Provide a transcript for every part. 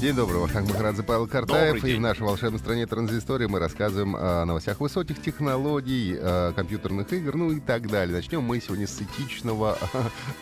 День добрый, Вахтанг Махарадзе, Павел Картаев. И в нашей волшебной стране транзистории мы рассказываем о новостях высоких технологий, э, компьютерных игр, ну и так далее. Начнем мы сегодня с этичного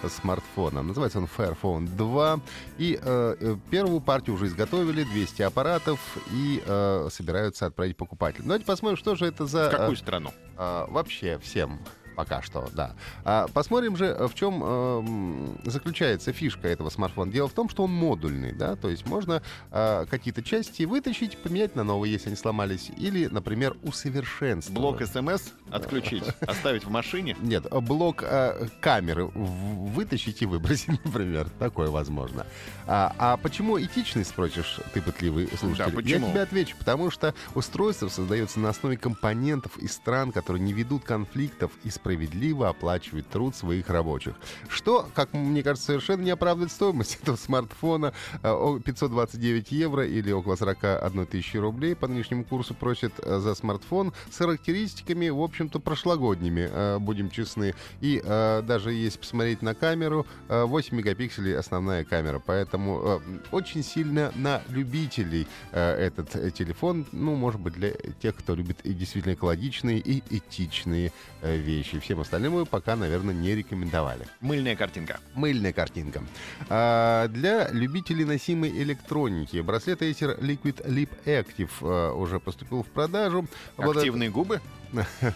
смартфона. Называется он Fairphone 2. И э, э, первую партию уже изготовили, 200 аппаратов, и э, собираются отправить покупателям. Давайте посмотрим, что же это за... В какую страну? Э, вообще всем. Пока что, да. А посмотрим же, в чем э, заключается фишка этого смартфона. Дело в том, что он модульный, да, то есть можно э, какие-то части вытащить, поменять на новые, если они сломались, или, например, усовершенствовать. Блок СМС отключить, оставить в машине? Нет, блок э, камеры вытащить и выбросить, например. Такое возможно. А, а почему этичный, спросишь ты, пытливый слушатель? Да, почему? Я тебе отвечу. Потому что устройство создается на основе компонентов из стран, которые не ведут конфликтов и справедливо оплачивают труд своих рабочих. Что, как мне кажется, совершенно не оправдывает стоимость этого смартфона. 529 э, евро или около 41 тысячи рублей по нынешнему курсу просят э, за смартфон с характеристиками, в общем-то, прошлогодними, э, будем честны. И даже если посмотреть на камеру, 8 мегапикселей основная камера. Поэтому очень сильно на любителей этот телефон. Ну, может быть, для тех, кто любит действительно экологичные и этичные вещи и всем остальным мы пока, наверное, не рекомендовали. Мыльная картинка. Мыльная картинка. А, для любителей носимой электроники браслет Acer Liquid Lip Active а, уже поступил в продажу. Активные вот... губы?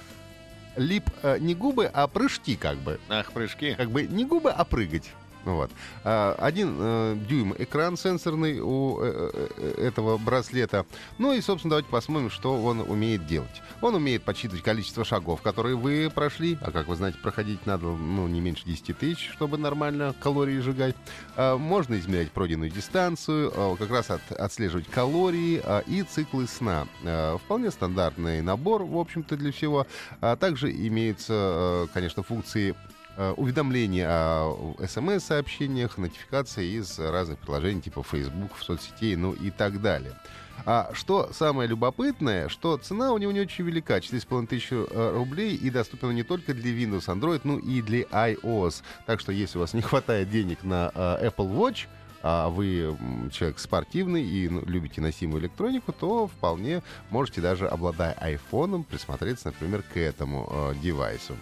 Лип а, не губы, а прыжки как бы. Ах, прыжки. Как бы не губы, а прыгать. Вот. А, один э, дюйм экран сенсорный у э, э, этого браслета. Ну и, собственно, давайте посмотрим, что он умеет делать. Он умеет подсчитывать количество шагов, которые вы прошли. А как вы знаете, проходить надо ну, не меньше 10 тысяч, чтобы нормально калории сжигать. А, можно измерять пройденную дистанцию, а, как раз от, отслеживать калории и циклы сна. Вполне стандартный набор, в общем-то, для всего. Также имеются, конечно, функции уведомления о смс-сообщениях, нотификации из разных приложений типа Facebook, соцсетей, ну и так далее. А что самое любопытное, что цена у него не очень велика, 4,5 тысячи э, рублей, и доступна не только для Windows, Android, ну и для iOS. Так что если у вас не хватает денег на э, Apple Watch, а вы человек спортивный и ну, любите носимую электронику, то вполне можете даже, обладая айфоном, присмотреться, например, к этому э, девайсу.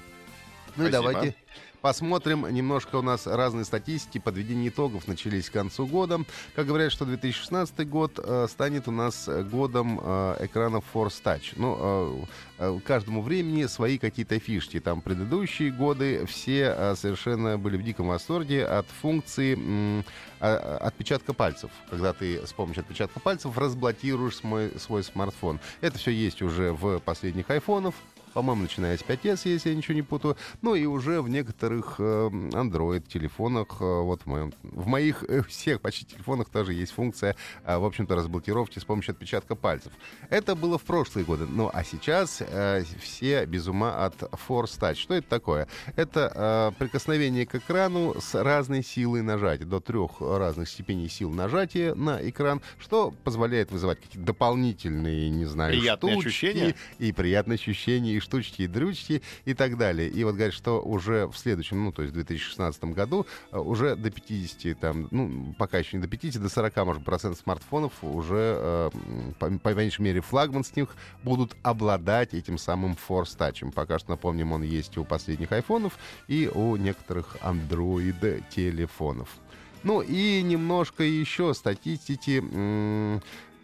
Ну Спасибо. и давайте Посмотрим немножко у нас разные статистики. Подведение итогов начались к концу года. Как говорят, что 2016 год э, станет у нас годом э, экранов Force Touch. Ну, э, э, каждому времени свои какие-то фишки. Там предыдущие годы все э, совершенно были в диком восторге от функции э, отпечатка пальцев. Когда ты с помощью отпечатка пальцев разблокируешь свой, свой смартфон. Это все есть уже в последних айфонах по-моему, начиная с 5S, если я ничего не путаю, ну и уже в некоторых э, Android-телефонах, э, вот в, моем, в моих э, всех почти телефонах тоже есть функция, в общем-то, разблокировки с помощью отпечатка пальцев. Это было в прошлые годы, ну а сейчас все без ума от Force Touch. Что это такое? Это прикосновение к экрану с разной силой нажатия, до трех разных степеней сил нажатия на экран, что позволяет вызывать какие-то дополнительные, не знаю, приятные штучки ощущения. и приятные ощущения, и штучки и дрючки и так далее. И вот говорят, что уже в следующем, ну, то есть в 2016 году э, уже до 50, там, ну, пока еще не до 50, до 40, может, процентов смартфонов уже, э, по, по меньшей мере, флагман с них будут обладать этим самым Force Touch. Пока что, напомним, он есть у последних айфонов и у некоторых Android телефонов. Ну и немножко еще статистики.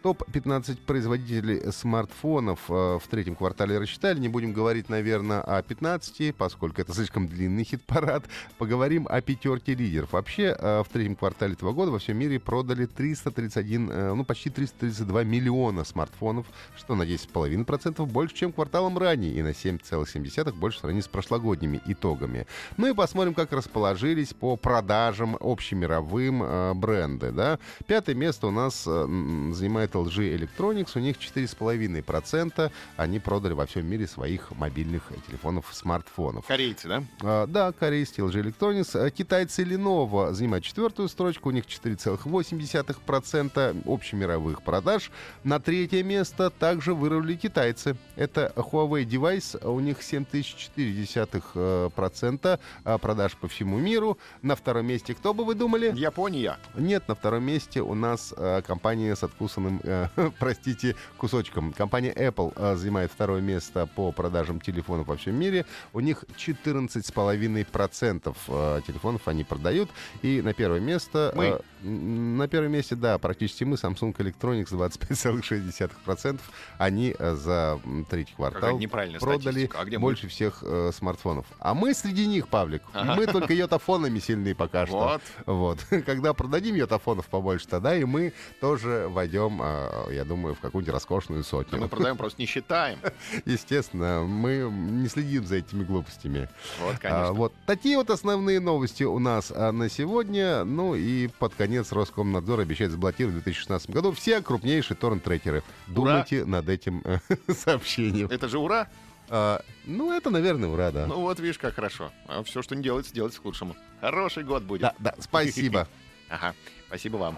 Топ-15 производителей смартфонов э, в третьем квартале рассчитали. Не будем говорить, наверное, о 15, поскольку это слишком длинный хит-парад. Поговорим о пятерке лидеров. Вообще, э, в третьем квартале этого года во всем мире продали 331, э, ну, почти 332 миллиона смартфонов, что на 10,5% больше, чем кварталом ранее, и на 7,7% больше в сравнении с прошлогодними итогами. Ну и посмотрим, как расположились по продажам общемировым бренды. Да? Пятое место у нас занимает от LG Electronics. У них 4,5% они продали во всем мире своих мобильных телефонов, смартфонов. Корейцы, да? А, да, корейский LG Electronics. А, Китайцы Lenovo занимают четвертую строчку. У них 4,8% общемировых продаж. На третье место также вырвали китайцы. Это Huawei девайс. У них 7,4% а, продаж по всему миру. На втором месте, кто бы вы думали? Япония. Нет, на втором месте у нас э, компания с откусанным, э, простите, кусочком. Компания Apple э, занимает второе место по продажам телефонов во всем мире. У них 14,5% э, телефонов они продают. И на первое место... Мы. э, м, на первом месте, да, практически мы, Samsung Electronics 25,6%. Они за третий квартал продали. А где мы? больше всех э, смартфонов. А мы среди них, Павлик. Ага. Мы только йотафонами сильны пока что. Вот. Когда продадим йотафонов побольше, тогда и мы тоже войдем, я думаю, в какую-нибудь роскошную сотню. мы продаем, просто не считаем. Естественно, мы не следим за этими глупостями. Вот, А, конечно. вот такие вот основные новости у нас а, на сегодня. Ну и под конец Роскомнадзор обещает заблокировать в 2016 году все крупнейшие торрент-трекеры. Думайте над этим э, сообщением. Это же ура. А, ну, это, наверное, ура, да. Ну вот, видишь, как хорошо. А все, что не делается, делается к лучшему. Хороший год будет. Да, да, спасибо. Ага. Спасибо вам.